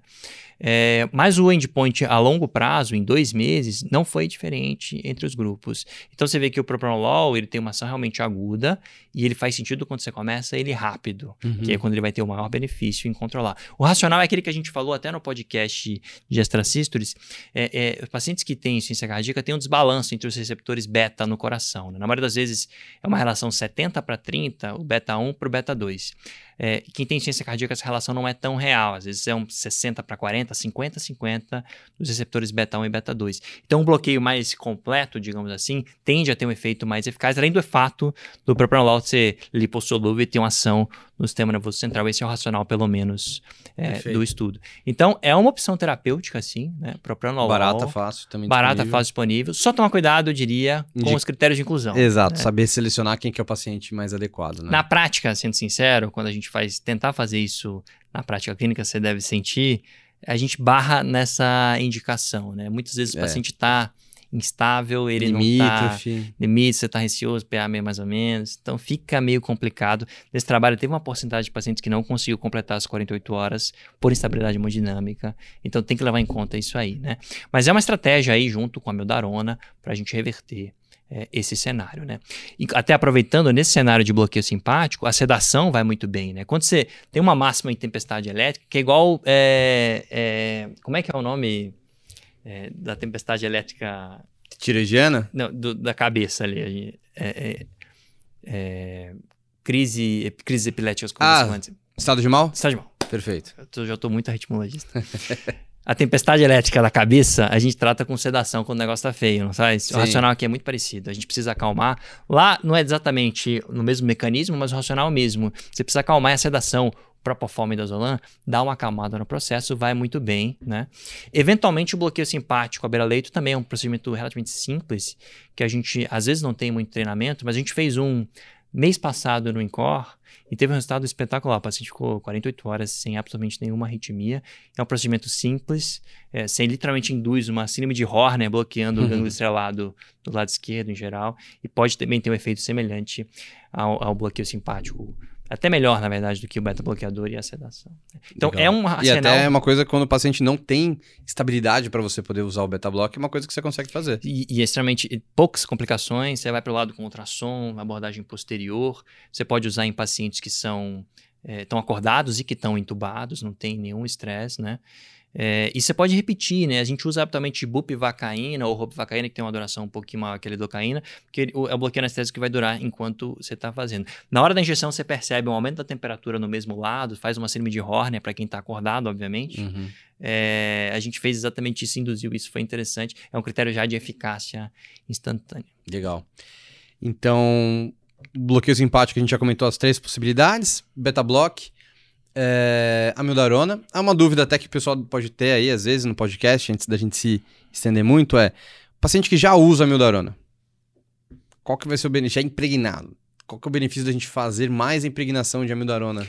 É, mas o endpoint a longo prazo, em dois meses, não foi diferente entre os grupos. Então você vê que o propranolol ele tem uma ação realmente aguda e ele faz sentido quando você começa ele rápido, uhum. que é quando ele vai ter o maior benefício em controlar. O racional é aquele que a gente falou até no podcast de extracístoles. É, é, pacientes que têm insuficiência cardíaca têm um desbalanço entre os receptores beta no coração. Né? Na maioria das vezes é uma relação 70 para 30, o beta 1 para o beta 2. É, quem tem ciência cardíaca, essa relação não é tão real. Às vezes é um 60 para 40, 50 50 dos receptores beta 1 e beta 2. Então, um bloqueio mais completo, digamos assim, tende a ter um efeito mais eficaz, além do fato do propranolol ser lipossolúvel e ter uma ação no sistema nervoso central. Esse é o racional, pelo menos, é, do estudo. Então, é uma opção terapêutica, sim, né? Propranolol. Barata, fácil também Barata, disponível. fácil, disponível. Só tomar cuidado, eu diria, com de... os critérios de inclusão. Exato, né? saber selecionar quem que é o paciente mais adequado. Né? Na prática, sendo sincero, quando a gente faz, tentar fazer isso na prática clínica, você deve sentir, a gente barra nessa indicação, né? Muitas vezes o é. paciente está instável, ele limite, não tá limite, você tá receoso, PA meio mais ou menos, então fica meio complicado. Nesse trabalho teve uma porcentagem de pacientes que não conseguiu completar as 48 horas por instabilidade hemodinâmica, então tem que levar em conta isso aí, né? Mas é uma estratégia aí junto com a meldarona para a gente reverter é, esse cenário, né? E até aproveitando, nesse cenário de bloqueio simpático, a sedação vai muito bem, né? Quando você tem uma máxima em tempestade elétrica, que é igual, é, é, como é que é o nome é, da tempestade elétrica. Tiresiana? Não, do, da cabeça ali. É, é, crise, crise epiléticas ah, Estado de mal? Estado de mal. Perfeito. Eu tô, já estou muito arritmologista. a tempestade elétrica da cabeça, a gente trata com sedação quando o negócio tá feio, não sabe? O racional aqui é muito parecido. A gente precisa acalmar. Lá não é exatamente no mesmo mecanismo, mas o racional mesmo. Você precisa acalmar a sedação propofol-midazolam, dá uma acalmada no processo, vai muito bem, né? Eventualmente o bloqueio simpático à beira-leito também é um procedimento relativamente simples, que a gente às vezes não tem muito treinamento, mas a gente fez um mês passado no INCOR e teve um resultado espetacular. O paciente ficou 48 horas sem absolutamente nenhuma arritmia. É um procedimento simples, é, sem literalmente induz uma síndrome de Horner bloqueando uhum. o gânglio estrelado do lado esquerdo em geral e pode também ter um efeito semelhante ao, ao bloqueio simpático até melhor, na verdade, do que o beta-bloqueador e a sedação. Então, Legal. é um racional... E até é uma coisa quando o paciente não tem estabilidade para você poder usar o beta-block, é uma coisa que você consegue fazer. E, e extremamente poucas complicações, você vai para o lado com ultrassom, abordagem posterior, você pode usar em pacientes que são estão eh, é, acordados e que estão entubados, não tem nenhum estresse, né? É, e você pode repetir, né? A gente usa habitualmente bupivacaína ou ropivacaína, que tem uma duração um pouquinho maior que a lidocaína, porque é o bloqueio anestésico que vai durar enquanto você está fazendo. Na hora da injeção, você percebe um aumento da temperatura no mesmo lado, faz uma síndrome de Horner para quem está acordado, obviamente. Uhum. É, a gente fez exatamente isso, induziu isso, foi interessante. É um critério já de eficácia instantânea. Legal. Então, bloqueio simpático, a gente já comentou as três possibilidades: beta-block, é, amildarona. Há uma dúvida até que o pessoal pode ter aí, às vezes, no podcast, antes da gente se estender muito, é paciente que já usa amildarona. Qual que vai ser o benefício? É impregnado. qual que é o benefício da gente fazer mais impregnação de amidarona?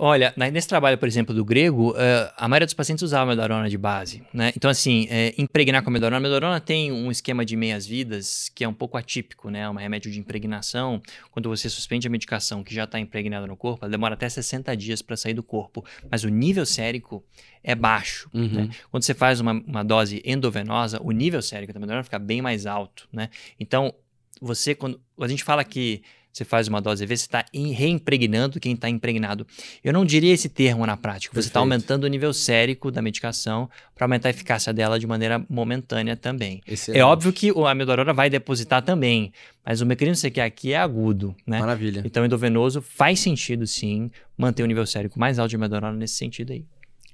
Olha, nesse trabalho, por exemplo, do grego, uh, a maioria dos pacientes usava amidorona de base, né? Então, assim, é, impregnar com amidorona, a amidorona tem um esquema de meias-vidas que é um pouco atípico, né? Um remédio de impregnação, quando você suspende a medicação que já está impregnada no corpo, ela demora até 60 dias para sair do corpo, mas o nível sérico é baixo, uhum. né? Quando você faz uma, uma, dose endovenosa, o nível sérico da amidorona fica bem mais alto, né? Então, você, quando a gente fala que você faz uma dose EV, você está reimpregnando quem está impregnado. Eu não diria esse termo na prática. Você está aumentando o nível sérico da medicação para aumentar a eficácia dela de maneira momentânea também. Excelente. É óbvio que a amidorona vai depositar também, mas o mecanismo que você quer aqui é agudo, né? Maravilha. Então, endovenoso faz sentido, sim, manter o nível sérico mais alto de amidorona nesse sentido aí.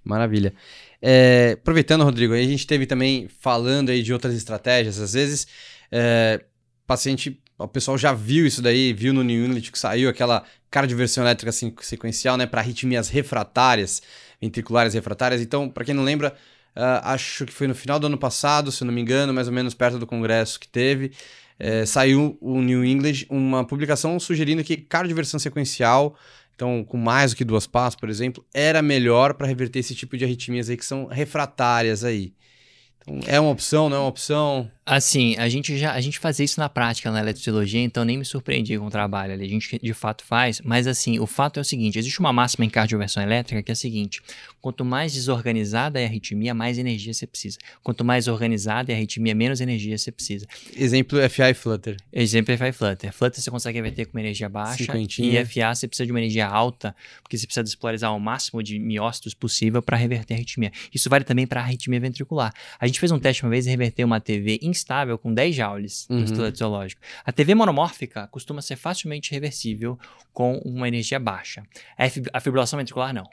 Maravilha. É, aproveitando, Rodrigo, a gente teve também falando aí de outras estratégias. Às vezes, é, paciente o pessoal já viu isso daí, viu no New England que saiu aquela cardioversão elétrica sequencial, né, para arritmias refratárias, ventriculares refratárias. Então, para quem não lembra, uh, acho que foi no final do ano passado, se eu não me engano, mais ou menos perto do congresso que teve, é, saiu o New England uma publicação sugerindo que cardioversão sequencial, então com mais do que duas passos, por exemplo, era melhor para reverter esse tipo de arritmias aí que são refratárias aí. Então, é uma opção, não é uma opção? Assim, a gente já a gente faz isso na prática na eletrofisiologia, então nem me surpreendi com o trabalho ali. A gente de fato faz, mas assim, o fato é o seguinte: existe uma máxima em cardioversão elétrica que é a seguinte: quanto mais desorganizada é a arritmia, mais energia você precisa. Quanto mais organizada é a arritmia, menos energia você precisa. Exemplo FI Flutter. Exemplo FI Flutter. Flutter você consegue reverter com uma energia baixa Cinquentinha. e FA você precisa de uma energia alta, porque você precisa despolarizar o máximo de miócitos possível para reverter a arritmia. Isso vale também para a arritmia ventricular. A gente fez um teste uma vez e reverteu uma TV instável com 10 joules uhum. do estudo zoológico. A TV monomórfica costuma ser facilmente reversível com uma energia baixa. A, fibrilação ventricular não.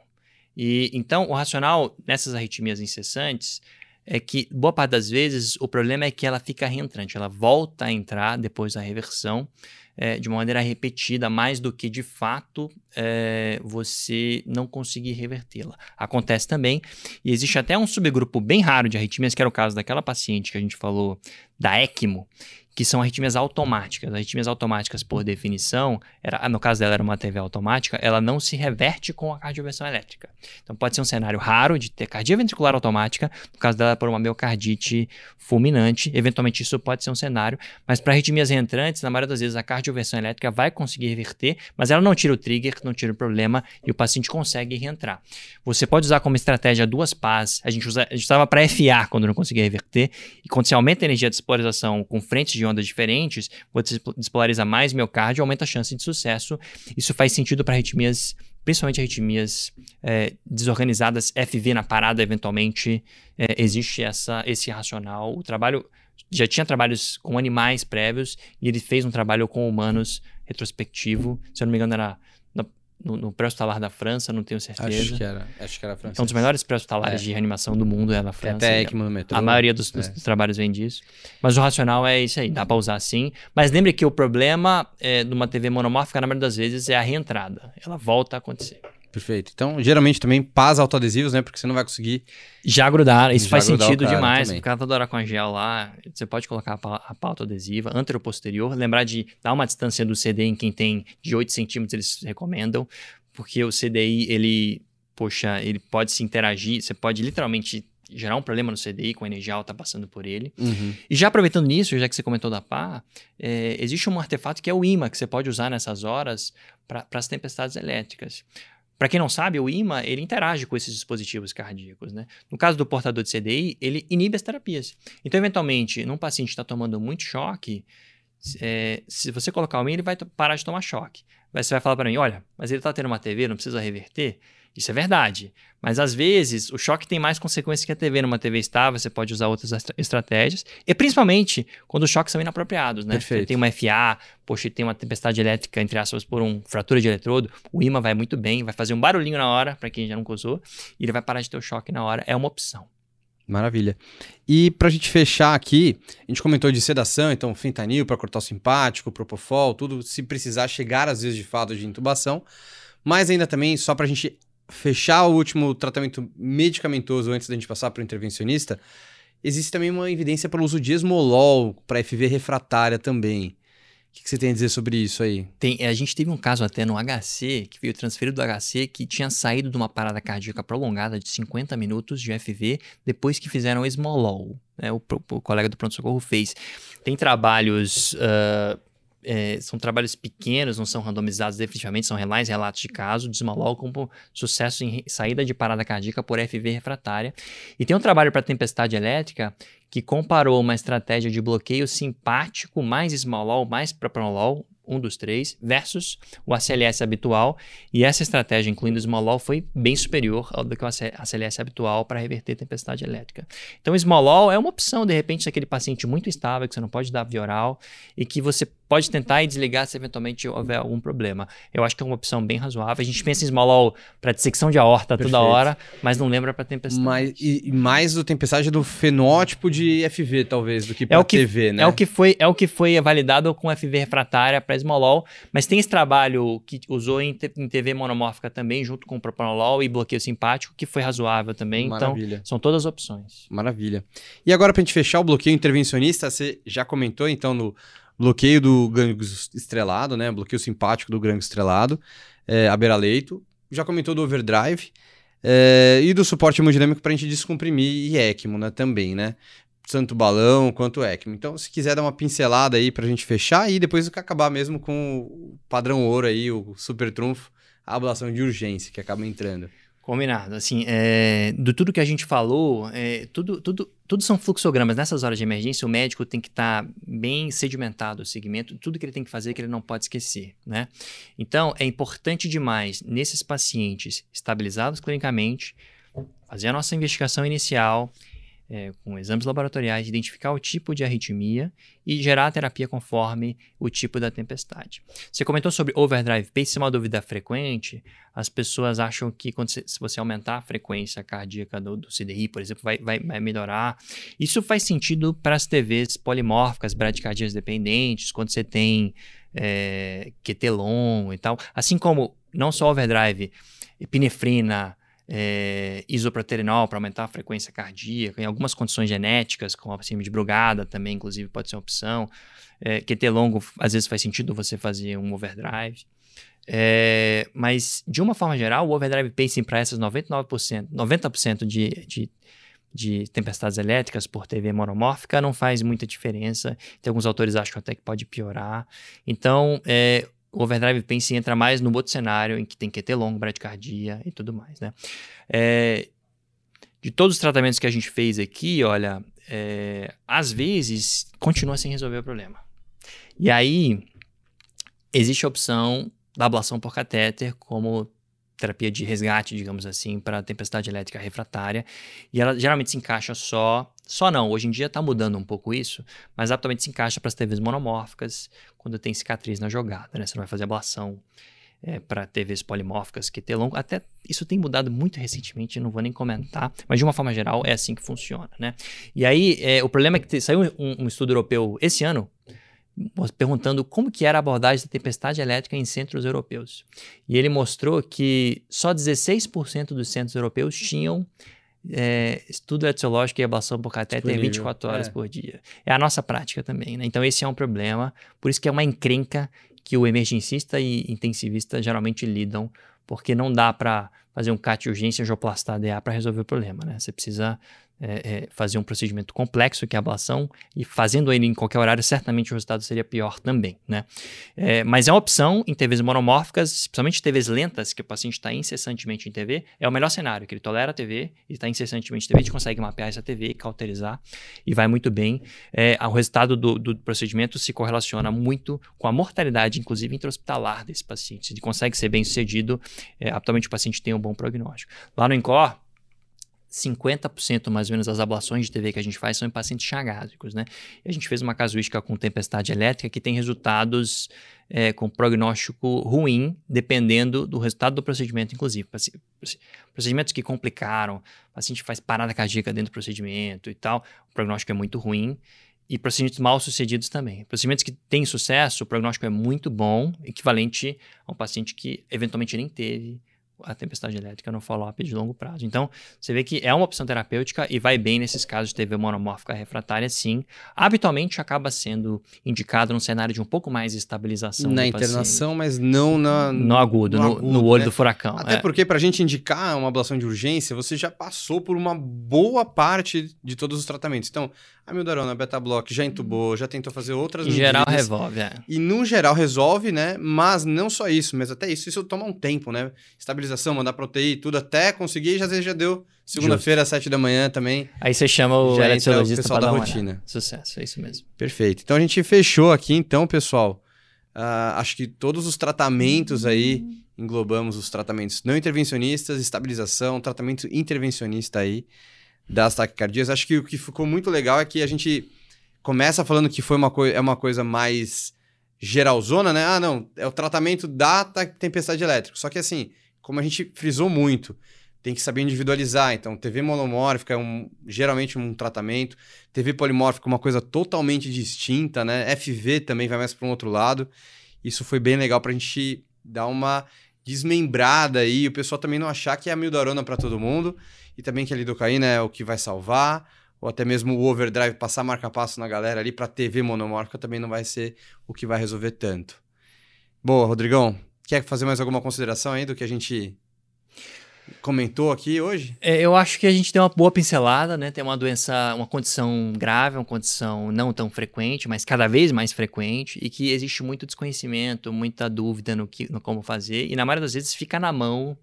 E então o racional nessas arritmias incessantes é que boa parte das vezes o problema é que ela fica reentrante, ela volta a entrar depois da reversão é, de uma maneira repetida, mais do que de fato é, você não conseguir revertê-la. Acontece também, e existe até um subgrupo bem raro de arritmias, que era o caso daquela paciente que a gente falou da ECMO, que são arritmias automáticas. Arritmias automáticas, por definição, era, no caso dela era uma TV automática, ela não se reverte com a cardioversão elétrica. Então pode ser um cenário raro de ter cardia ventricular automática, no caso dela por uma miocardite fulminante, eventualmente isso pode ser um cenário, mas para arritmias reentrantes, na maioria das vezes a cardioversão elétrica vai conseguir reverter, mas ela não tira o trigger, não tira o problema e o paciente consegue reentrar. Você pode usar como estratégia duas pás, a gente, usa, a gente usava para FA quando não conseguia reverter, e quando você aumenta a energia de despolarização com frentes de de ondas diferentes, você despolariza mais miocárdio, aumenta a chance de sucesso. Isso faz sentido para arritmias, principalmente arritmias é, desorganizadas, FV na parada, eventualmente. É, existe essa, esse racional. O trabalho já tinha trabalhos com animais prévios e ele fez um trabalho com humanos retrospectivo. Se eu não me engano, era no, no pré-hospitalar da França, não tenho certeza. Acho que era, acho que era francês. É um dos melhores pré-hospitalares é. de reanimação do mundo é na França. Tem até ECMO no metrô. A maioria dos, dos, é. dos, trabalhos vem disso. Mas o racional é isso aí, dá para usar sim. Mas lembre que o problema é, de uma TV monomórfica, na maioria das vezes, é a reentrada. Ela volta a acontecer. Perfeito. Então, geralmente também pás autoadesivos, né? Porque você não vai conseguir. Já grudar. Isso já faz sentido demais. Também. Porque toda hora com a gel lá, você pode colocar a pá, autoadesiva, antero-posterior. Lembrar de dar uma distância do CD em quem tem de 8 centímetros, eles recomendam. Porque o CDI, ele, poxa, ele pode se interagir. Você pode literalmente gerar um problema no CDI com a energia alta passando por ele. Uhum. E já aproveitando nisso, já que você comentou da pá, é, existe um artefato que é o imã, que você pode usar nessas horas para as tempestades elétricas. Para quem não sabe, o IMA ele interage com esses dispositivos cardíacos. Né? No caso do portador de CDI, ele inibe as terapias. Então, eventualmente, num paciente que está tomando muito choque, é, se você colocar o IMA, ele vai parar de tomar choque. Mas você vai falar para mim, olha, mas ele está tendo uma TV, não precisa reverter? Isso é verdade. Mas às vezes o choque tem mais consequências que a TV. Numa TV estável, você pode usar outras estratégias. E principalmente quando os choques são inapropriados, né? Perfeito. Você tem uma FA, poxa, tem uma tempestade elétrica, entre aspas, por uma fratura de eletrodo, o imã vai muito bem, vai fazer um barulhinho na hora, para quem já não usou, e ele vai parar de ter o choque na hora. É uma opção. Maravilha. E para a gente fechar aqui, a gente comentou de sedação, então fentanil para cortar o simpático, propofol, tudo, se precisar chegar às vezes de fato de intubação. Mas ainda também, só para a gente fechar o último tratamento medicamentoso antes da gente passar para o intervencionista, existe também uma evidência pelo uso de esmolol para FV refratária também. que, que, você tem a dizer sobre isso aí? Tem, a gente teve um caso até no HC, que veio transferido do HC, que tinha saído de uma parada cardíaca prolongada de 50 minutos de FV depois que fizeram o Smolol. Né? O, o, o colega do pronto-socorro fez. Tem trabalhos. Uh, é, são trabalhos pequenos, não são randomizados definitivamente, são mais relatos de caso de Smolol com sucesso em saída de parada cardíaca por FV refratária. E tem um trabalho para tempestade elétrica que comparou uma estratégia de bloqueio simpático mais Smolol mais propranolol um dos três, versus o ACLS habitual. E essa estratégia, incluindo o Smolol, foi bem superior ao do que o ACLS habitual para reverter tempestade elétrica. Então, o Smolol é uma opção, de repente, daquele paciente muito estável, que você não pode dar via oral, e que você pode tentar e desligar se eventualmente houver algum problema. Eu acho que é uma opção bem razoável. A gente pensa em Smolol para dissecção de aorta Perfeito. toda hora, mas não lembra para tempestade. Mas, e, mais do tempestade do fenótipo de FV, talvez, do que para é TV, né? É o que foi, é o que foi validado com FV refratária para Smolol, mas tem esse trabalho que usou em, em TV monomórfica também, junto com o propranolol e bloqueio simpático, que foi razoável também. Então, Maravilha. Então, são todas opções. Maravilha. E agora, para a gente fechar o bloqueio intervencionista, você já comentou, então, no bloqueio do gangue estrelado, né? Bloqueio simpático do gangue estrelado, é, a beira-leito. Já comentou do overdrive. É, e do suporte hemodinâmico para a gente descomprimir e ECMO, né? Também, né? Tanto balão quanto ECMO. Então, se quiser dar uma pincelada aí para a gente fechar e depois acabar mesmo com o padrão ouro aí, o super trunfo, a ablação de urgência que acaba entrando. Combinado. Assim, é, do tudo que a gente falou, é, tudo, tudo, tudo são fluxogramas. Nessas horas de emergência, o médico tem que estar tá bem sedimentado o segmento, tudo que ele tem que fazer que ele não pode esquecer, né? Então, é importante demais, nesses pacientes estabilizados clinicamente, fazer a nossa investigação inicial, é, com exames laboratoriais, identificar o tipo de arritmia e gerar a terapia conforme o tipo da tempestade. Você comentou sobre overdrive pace, é uma dúvida frequente. As pessoas acham que quando você, se você aumentar a frequência cardíaca do, do CDI, por exemplo, vai, vai, vai melhorar. Isso faz sentido para as TVs polimórficas, bradicardias dependentes, quando você tem é, QT long e tal. Assim como não só overdrive, epinefrina, é, isoproterenol para aumentar a frequência cardíaca, em algumas condições genéticas, como a síndrome de Brugada também, inclusive, pode ser uma opção. É, QT longo, às vezes faz sentido você fazer um overdrive. É, mas, de uma forma geral, o overdrive pacing para essas 99%, 90% de, de, de tempestades elétricas por TV monomórfica não faz muita diferença. Tem alguns autores acham até que pode piorar. Então, é, o overdrive pace entra mais no outro cenário em que tem que ter longo, bradicardia e tudo mais, né? É, de todos os tratamentos que a gente fez aqui, olha, é, às vezes continua sem resolver o problema. E aí existe a opção da ablação por catéter como terapia de resgate, digamos assim, para tempestade elétrica refratária. E ela geralmente se encaixa só. Só não, hoje em dia está mudando um pouco isso, mas atualmente se encaixa para as TVs monomórficas, quando tem cicatriz na jogada, né? Você não vai fazer ablação é, para TVs polimórficas que tem longo. Até isso tem mudado muito recentemente, não vou nem comentar, mas de uma forma geral é assim que funciona, né? E aí, é, o problema é que te, saiu um, um estudo europeu esse ano, perguntando como que era a abordagem da tempestade elétrica em centros europeus. E ele mostrou que só 16% dos centros europeus tinham é, estudo etiológico e ablação por catéter 24 horas é. por dia. É a nossa prática também, né? Então esse é um problema, por isso que é uma encrenca que o emergencista e intensivista geralmente lidam, porque não dá para fazer um CAT de urgência angioplastar DA para resolver o problema, né? Você precisa é, é, fazer um procedimento complexo, que é a ablação, e fazendo ele em qualquer horário, certamente o resultado seria pior também, né? É, mas é uma opção em TVs monomórficas, especialmente TVs lentas, que o paciente está incessantemente em TV, é o melhor cenário, que ele tolera a TV e está incessantemente em TV, a gente consegue mapear essa TV, cauterizar, e vai muito bem. É, o resultado do, do, procedimento se correlaciona muito com a mortalidade, inclusive intra-hospitalar desse paciente. Ele consegue ser bem sucedido, é, atualmente o paciente tem um bom prognóstico. Lá no INCOR, 50% mais ou menos das ablações de TV que a gente faz são em pacientes chagásicos, né? E a gente fez uma casuística com tempestade elétrica que tem resultados é, com prognóstico ruim, dependendo do resultado do procedimento, inclusive. Procedimentos que complicaram, o paciente faz parada cardíaca dentro do procedimento e tal, o prognóstico é muito ruim. E procedimentos mal sucedidos também. Procedimentos que têm sucesso, o prognóstico é muito bom, equivalente a um paciente que eventualmente nem teve a tempestade elétrica no follow-up de longo prazo. Então, você vê que é uma opção terapêutica e vai bem nesses casos de TV monomórfica refratária, sim. Habitualmente acaba sendo indicado num cenário de um pouco mais de estabilização. Na internação, mas não na, no agudo, no, no, agudo, no olho né? do furacão. Até é. porque, para a gente indicar uma ablação de urgência, você já passou por uma boa parte de todos os tratamentos. Então, a mildarona, a beta-block já entubou, já tentou fazer outras Em medidas, geral, resolve, é. E no geral resolve, né? Mas não só isso, mas até isso, isso toma um tempo, né? Estabilização, mandar proteína, tudo até conseguir, já às vezes já deu segunda-feira às sete da manhã também. Aí você chama o eletrologista pessoal da rotina. Sucesso, é isso mesmo. Perfeito. Então a gente fechou aqui, então, pessoal. Uh, acho que todos os tratamentos aí, englobamos os tratamentos não intervencionistas, estabilização, tratamento intervencionista aí das taquicardias. Acho que o que ficou muito legal é que a gente começa falando que foi uma é uma coisa mais geralzona, né? Ah, não, é o tratamento da tempestade elétrica. Só que assim, como a gente frisou muito, tem que saber individualizar. Então, TV monomórfica é um, geralmente um tratamento, TV polimórfica é uma coisa totalmente distinta, né? FV também vai mais para um outro lado. Isso foi bem legal para a gente dar uma desmembrada aí, o pessoal também não achar que é a mildarona para todo mundo e também que a lidocaína é o que vai salvar, ou até mesmo o overdrive passar marca-passo na galera ali para TV monomórfica também não vai ser o que vai resolver tanto. Boa, Rodrigão, quer fazer mais alguma consideração aí do que a gente comentou aqui hoje? É, eu acho que a gente deu uma boa pincelada, né? Tem uma doença, uma condição grave, uma condição não tão frequente, mas cada vez mais frequente, e que existe muito desconhecimento, muita dúvida no, que, no como fazer, e na maioria das vezes fica na mão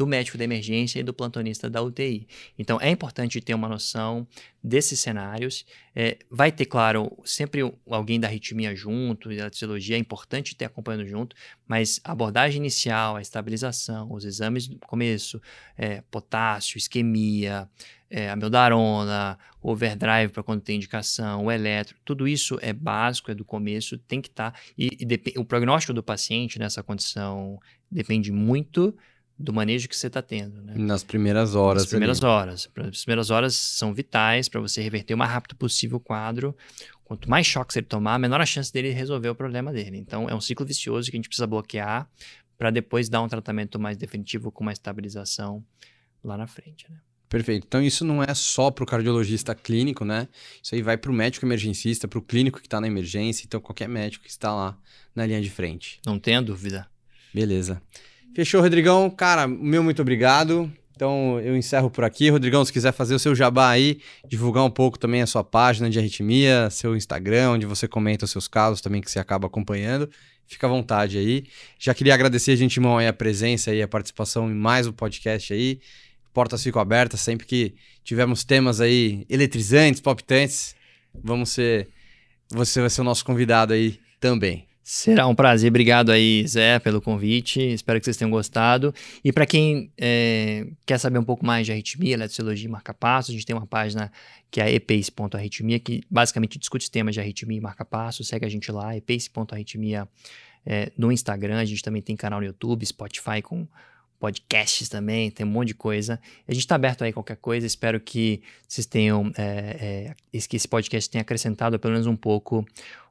do médico da emergência e do plantonista da UTI. Então é importante ter uma noção desses cenários. É, vai ter, claro, sempre alguém da arritmia junto, da fisiologia, é importante ter acompanhando junto, mas a abordagem inicial, a estabilização, os exames do começo, é, potássio, isquemia, é, amiodarona, overdrive para quando tem indicação, o eletro, tudo isso é básico, é do começo, tem que estar. Tá, e, e o prognóstico do paciente nessa condição depende muito do manejo que você está tendo. Né? Nas primeiras horas. Nas primeiras ali. horas. As primeiras horas são vitais para você reverter o mais rápido possível o quadro. Quanto mais choques ele tomar, menor a chance dele resolver o problema dele. Então, é um ciclo vicioso que a gente precisa bloquear para depois dar um tratamento mais definitivo com uma estabilização lá na frente. Né? Perfeito. Então, isso não é só para o cardiologista clínico, né? Isso aí vai para o médico emergencista, para o clínico que está na emergência, então qualquer médico que está lá na linha de frente. Não tenha dúvida. Beleza. Fechou, Rodrigão. Cara, meu muito obrigado. Então eu encerro por aqui. Rodrigão, se quiser fazer o seu jabá aí, divulgar um pouco também a sua página de arritmia, seu Instagram, onde você comenta os seus casos também que você acaba acompanhando, fica à vontade aí. Já queria agradecer de antemão aí a presença e a participação em mais um podcast aí. Portas ficam abertas sempre que tivermos temas aí eletrizantes, palpitantes. Vamos ser. Você vai ser o nosso convidado aí também. Será um prazer. Obrigado aí, Zé, pelo convite. Espero que vocês tenham gostado. E para quem é, quer saber um pouco mais de arritmia, eletrociologia e marca-passo, a gente tem uma página que é epace.arritmia, que basicamente discute temas de arritmia e marca-passo. Segue a gente lá, epace.arritmia é, no Instagram. A gente também tem canal no YouTube, Spotify com podcasts também, tem um monte de coisa. A gente está aberto aí a qualquer coisa. Espero que vocês tenham, é, é, que esse podcast tenha acrescentado pelo menos um pouco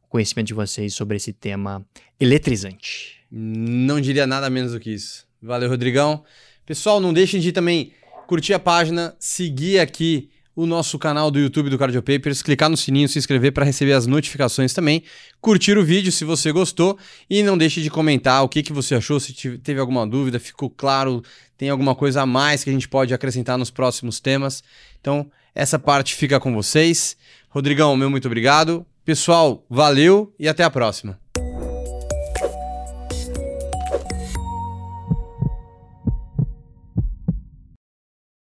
conhecimento de vocês sobre esse tema eletrizante. Não diria nada menos do que isso. Valeu, Rodrigão. Pessoal, não deixem de também curtir a página, seguir aqui o nosso canal do YouTube do Cardio Papers, clicar no sininho, se inscrever para receber as notificações também, curtir o vídeo se você gostou e não deixe de comentar o que, que você achou, se teve alguma dúvida, ficou claro, tem alguma coisa a mais que a gente pode acrescentar nos próximos temas. Então, essa parte fica com vocês. Rodrigão, meu muito obrigado. Pessoal, valeu e até a próxima.